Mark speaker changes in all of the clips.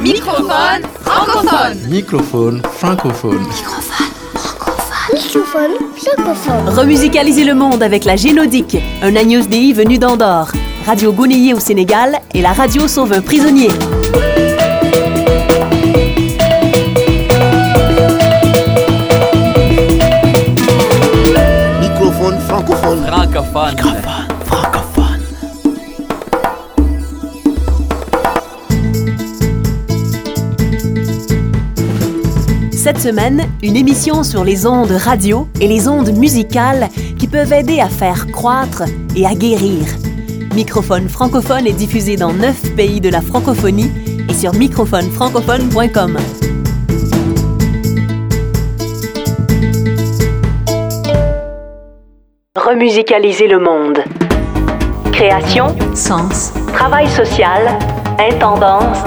Speaker 1: Microphone francophone.
Speaker 2: Microphone francophone.
Speaker 3: Microphone francophone.
Speaker 4: Remusicaliser le monde avec la Génodique, un agneau DI venu d'Andorre. Radio Gounayé au Sénégal et la radio sauve un prisonnier.
Speaker 5: Microphone francophone.
Speaker 6: Francophone.
Speaker 2: Francophone.
Speaker 4: Cette semaine, une émission sur les ondes radio et les ondes musicales qui peuvent aider à faire croître et à guérir. Microphone francophone est diffusé dans neuf pays de la francophonie et sur microphonefrancophone.com. Remusicaliser le monde. Création, sens, travail social, intendance,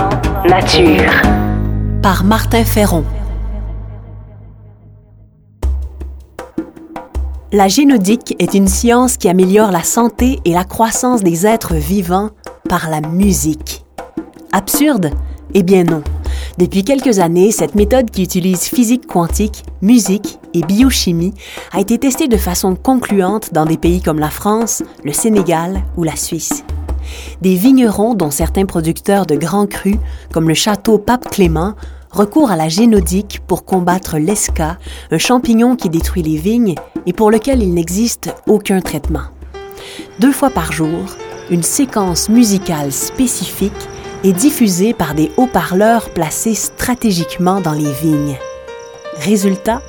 Speaker 4: nature. Par Martin Ferron. La génodique est une science qui améliore la santé et la croissance des êtres vivants par la musique. Absurde? Eh bien non. Depuis quelques années, cette méthode qui utilise physique quantique, musique et biochimie a été testée de façon concluante dans des pays comme la France, le Sénégal ou la Suisse. Des vignerons, dont certains producteurs de grands crus, comme le château Pape Clément, recourent à la génodique pour combattre l'esca, un champignon qui détruit les vignes et pour lequel il n'existe aucun traitement. Deux fois par jour, une séquence musicale spécifique est diffusée par des haut-parleurs placés stratégiquement dans les vignes. Résultat,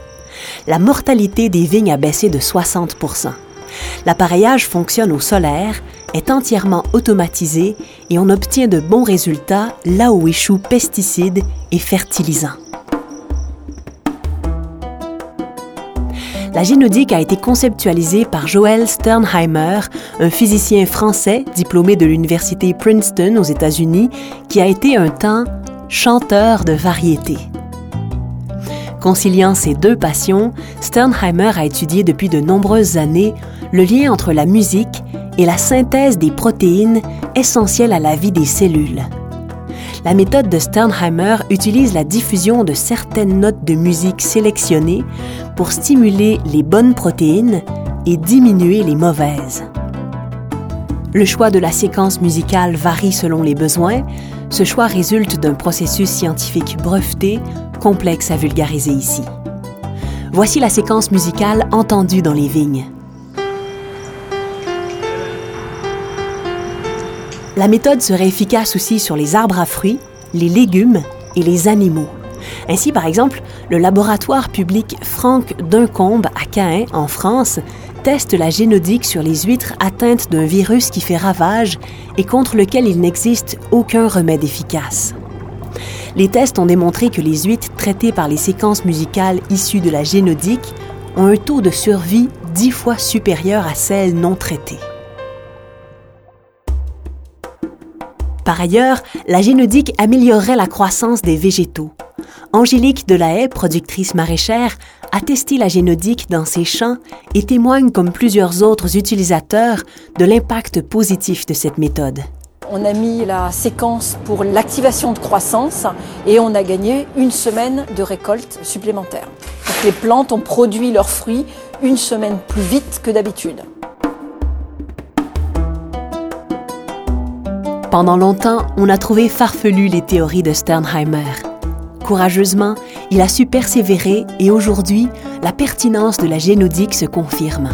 Speaker 4: la mortalité des vignes a baissé de 60 L'appareillage fonctionne au solaire, est entièrement automatisé et on obtient de bons résultats là où échouent pesticides et fertilisants. La génodique a été conceptualisée par Joel Sternheimer, un physicien français diplômé de l'université Princeton aux États-Unis, qui a été un temps chanteur de variété. Conciliant ces deux passions, Sternheimer a étudié depuis de nombreuses années le lien entre la musique et la synthèse des protéines essentielles à la vie des cellules. La méthode de Sternheimer utilise la diffusion de certaines notes de musique sélectionnées pour stimuler les bonnes protéines et diminuer les mauvaises. Le choix de la séquence musicale varie selon les besoins. Ce choix résulte d'un processus scientifique breveté, complexe à vulgariser ici. Voici la séquence musicale entendue dans les vignes. La méthode serait efficace aussi sur les arbres à fruits, les légumes et les animaux. Ainsi, par exemple, le laboratoire public Franck Duncombe à Caen, en France, teste la génodique sur les huîtres atteintes d'un virus qui fait ravage et contre lequel il n'existe aucun remède efficace. Les tests ont démontré que les huîtres traitées par les séquences musicales issues de la génodique ont un taux de survie dix fois supérieur à celles non traitées. Par ailleurs, la génodique améliorerait la croissance des végétaux. Angélique Delahaye, productrice maraîchère, a testé la génodique dans ses champs et témoigne, comme plusieurs autres utilisateurs, de l'impact positif de cette méthode.
Speaker 7: On a mis la séquence pour l'activation de croissance et on a gagné une semaine de récolte supplémentaire. Les plantes ont produit leurs fruits une semaine plus vite que d'habitude.
Speaker 4: Pendant longtemps, on a trouvé farfelu les théories de Sternheimer. Courageusement, il a su persévérer et aujourd'hui, la pertinence de la génodique se confirme.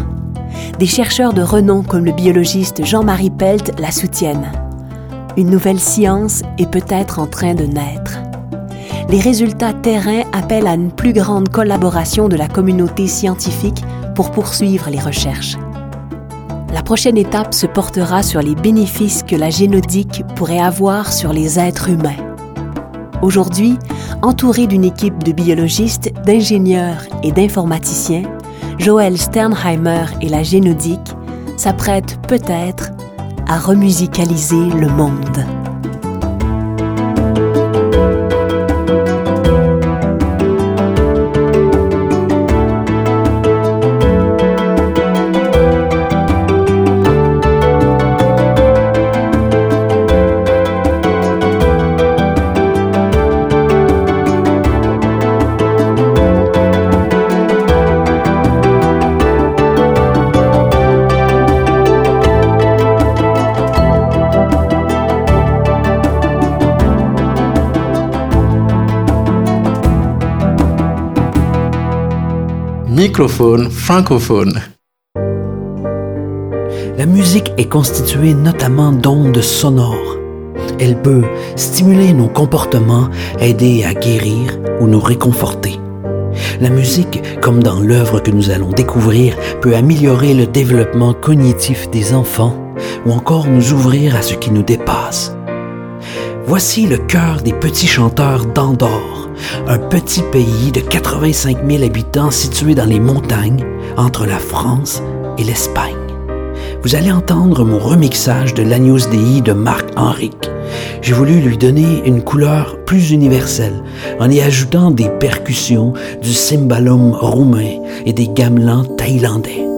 Speaker 4: Des chercheurs de renom comme le biologiste Jean-Marie Pelt la soutiennent. Une nouvelle science est peut-être en train de naître. Les résultats terrain appellent à une plus grande collaboration de la communauté scientifique pour poursuivre les recherches. La prochaine étape se portera sur les bénéfices que la génodique pourrait avoir sur les êtres humains. Aujourd'hui, entouré d'une équipe de biologistes, d'ingénieurs et d'informaticiens, Joël Sternheimer et la génodique s'apprêtent peut-être à remusicaliser le monde.
Speaker 2: Microphone francophone.
Speaker 3: La musique est constituée notamment d'ondes sonores. Elle peut stimuler nos comportements, aider à guérir ou nous réconforter. La musique, comme dans l'œuvre que nous allons découvrir, peut améliorer le développement cognitif des enfants ou encore nous ouvrir à ce qui nous dépasse. Voici le cœur des petits chanteurs d'Andorre, un petit pays de 85 000 habitants situé dans les montagnes entre la France et l'Espagne. Vous allez entendre mon remixage de l'Agnus Dei de Marc Henrique. J'ai voulu lui donner une couleur plus universelle en y ajoutant des percussions, du cymbalum roumain et des gamelans thaïlandais.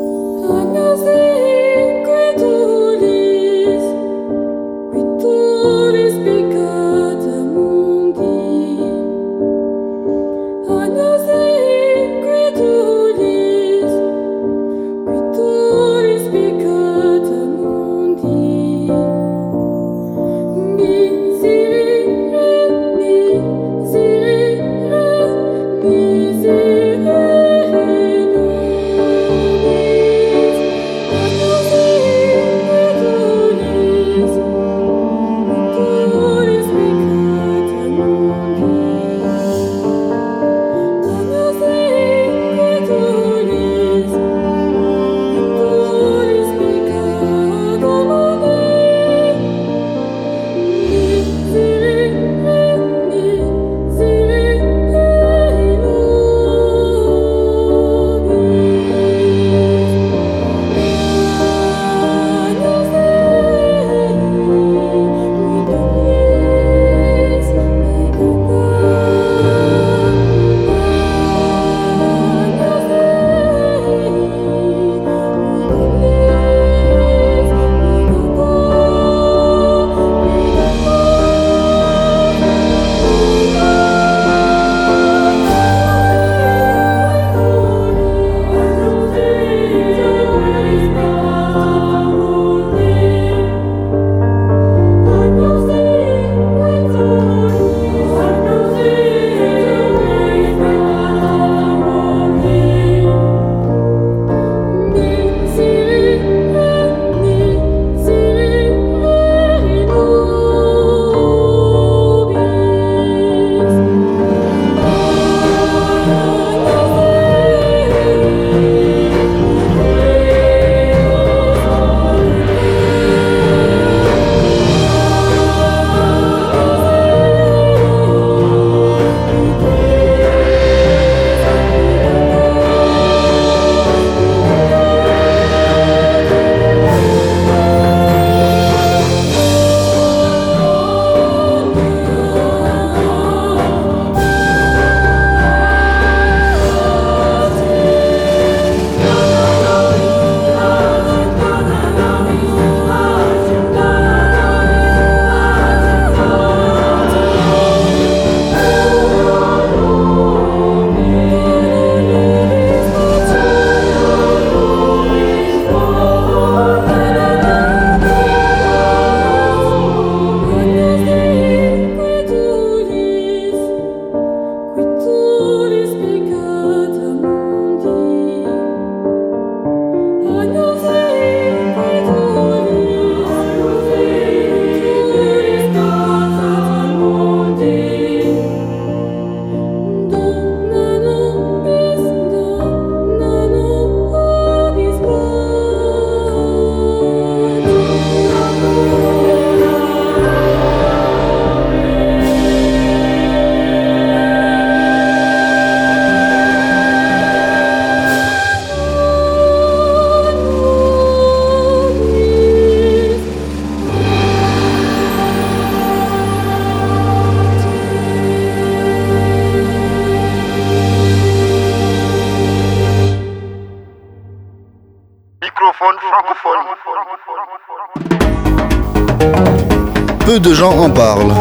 Speaker 5: Peu de gens en parlent.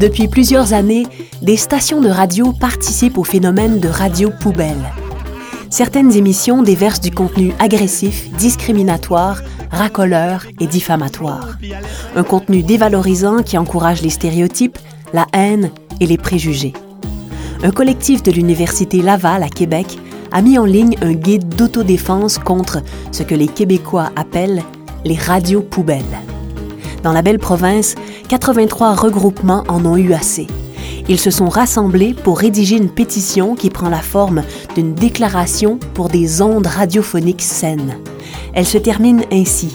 Speaker 4: Depuis plusieurs années, des stations de radio participent au phénomène de radio poubelle. Certaines émissions déversent du contenu agressif, discriminatoire, racoleur et diffamatoire. Un contenu dévalorisant qui encourage les stéréotypes, la haine et les préjugés. un collectif de l'Université Laval à Québec a mis en ligne un guide d'autodéfense contre ce que les Québécois appellent les radios poubelles. Dans la belle province, 83 regroupements en ont eu assez. Ils se sont rassemblés pour rédiger une pétition qui prend la forme d'une déclaration pour des ondes radiophoniques saines. Elle se termine ainsi.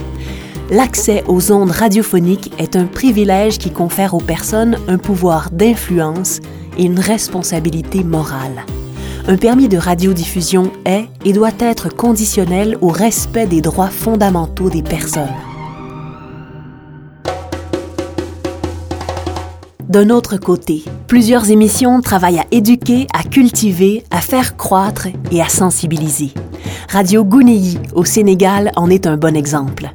Speaker 4: L'accès aux ondes radiophoniques est un privilège qui confère aux personnes un pouvoir d'influence et une responsabilité morale. Un permis de radiodiffusion est et doit être conditionnel au respect des droits fondamentaux des personnes. D'un autre côté, plusieurs émissions travaillent à éduquer, à cultiver, à faire croître et à sensibiliser. Radio Gounéi au Sénégal en est un bon exemple.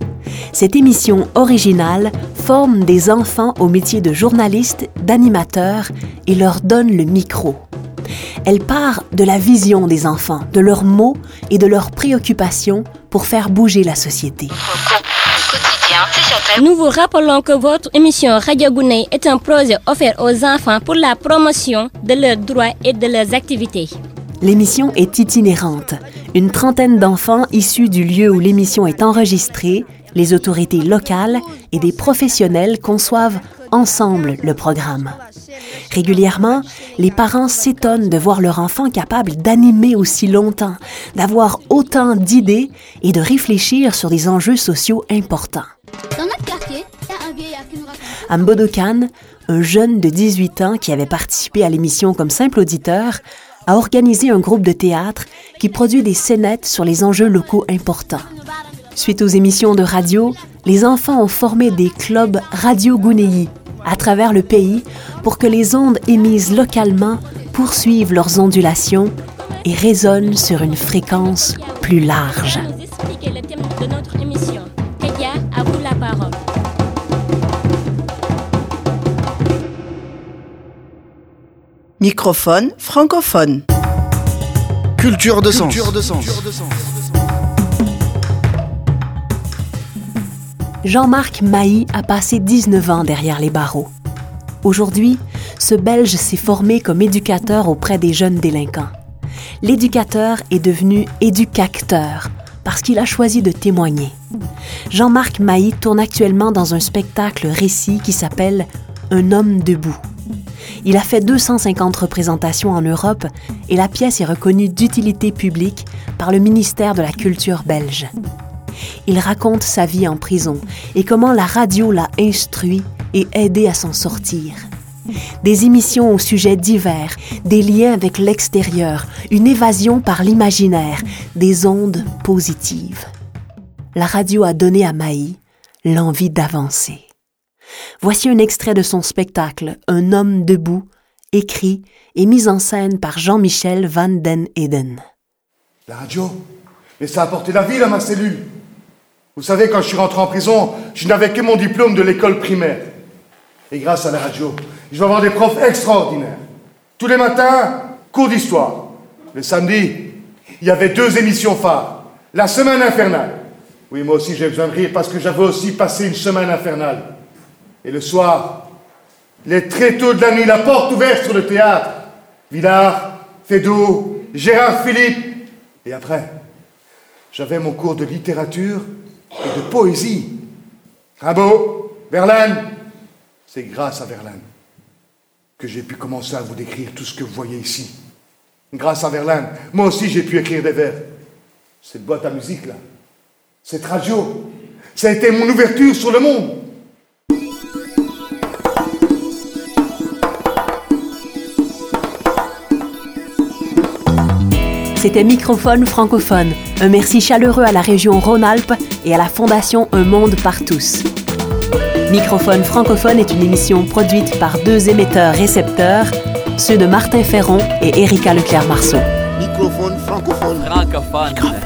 Speaker 4: Cette émission originale forme des enfants au métier de journaliste, d'animateur et leur donne le micro. Elle part de la vision des enfants, de leurs mots et de leurs préoccupations pour faire bouger la société.
Speaker 6: Nous vous rappelons que votre émission Radio Gouné est un projet offert aux enfants pour la promotion de leurs droits et de leurs activités.
Speaker 4: L'émission est itinérante. Une trentaine d'enfants issus du lieu où l'émission est enregistrée, les autorités locales et des professionnels conçoivent ensemble le programme. Régulièrement, les parents s'étonnent de voir leur enfant capable d'animer aussi longtemps, d'avoir autant d'idées et de réfléchir sur des enjeux sociaux importants.
Speaker 8: Dans notre quartier, il y a un vieillard qui nous raconte.
Speaker 4: Ambodokan, un jeune de 18 ans qui avait participé à l'émission comme simple auditeur, a organisé un groupe de théâtre qui produit des scénettes sur les enjeux locaux importants. Suite aux émissions de radio, les enfants ont formé des clubs Radio Gounéi à travers le pays pour que les ondes émises localement poursuivent leurs ondulations et résonnent sur une fréquence plus large.
Speaker 6: De.
Speaker 1: Microphone francophone.
Speaker 5: Culture de sens.
Speaker 4: Jean-Marc Mailly a passé 19 ans derrière les barreaux. Aujourd'hui, ce Belge s'est formé comme éducateur auprès des jeunes délinquants. L'éducateur est devenu éducacteur parce qu'il a choisi de témoigner. Jean-Marc Mailly tourne actuellement dans un spectacle récit qui s'appelle Un homme debout. Il a fait 250 représentations en Europe et la pièce est reconnue d'utilité publique par le ministère de la Culture belge. Il raconte sa vie en prison et comment la radio l'a instruit et aidé à s'en sortir. Des émissions au sujet divers, des liens avec l'extérieur, une évasion par l'imaginaire, des ondes positives. La radio a donné à Maï l'envie d'avancer. Voici un extrait de son spectacle Un homme debout, écrit et mis en scène par Jean-Michel Van den Eden.
Speaker 9: La radio Mais ça a apporté la vie à ma cellule. Vous savez, quand je suis rentré en prison, je n'avais que mon diplôme de l'école primaire. Et grâce à la radio, je vais avoir des profs extraordinaires. Tous les matins, cours d'histoire. Le samedi, il y avait deux émissions phares. La semaine infernale. Oui, moi aussi j'ai besoin de rire parce que j'avais aussi passé une semaine infernale. Et le soir, les tréteaux de la nuit, la porte ouverte sur le théâtre. Villard, Fédot, Gérard Philippe. Et après, j'avais mon cours de littérature et de poésie. Rimbaud, Verlaine? C'est grâce à Verlaine que j'ai pu commencer à vous décrire tout ce que vous voyez ici. Grâce à Verlaine, moi aussi j'ai pu écrire des vers. Cette boîte à musique là, cette radio, ça a été mon ouverture sur le monde.
Speaker 4: C'était Microphone francophone. Un merci chaleureux à la région Rhône-Alpes et à la Fondation Un Monde par tous. Microphone francophone est une émission produite par deux émetteurs-récepteurs, ceux de Martin Ferron et Erika Leclerc-Marceau.
Speaker 5: Microphone francophone.
Speaker 3: Francophone.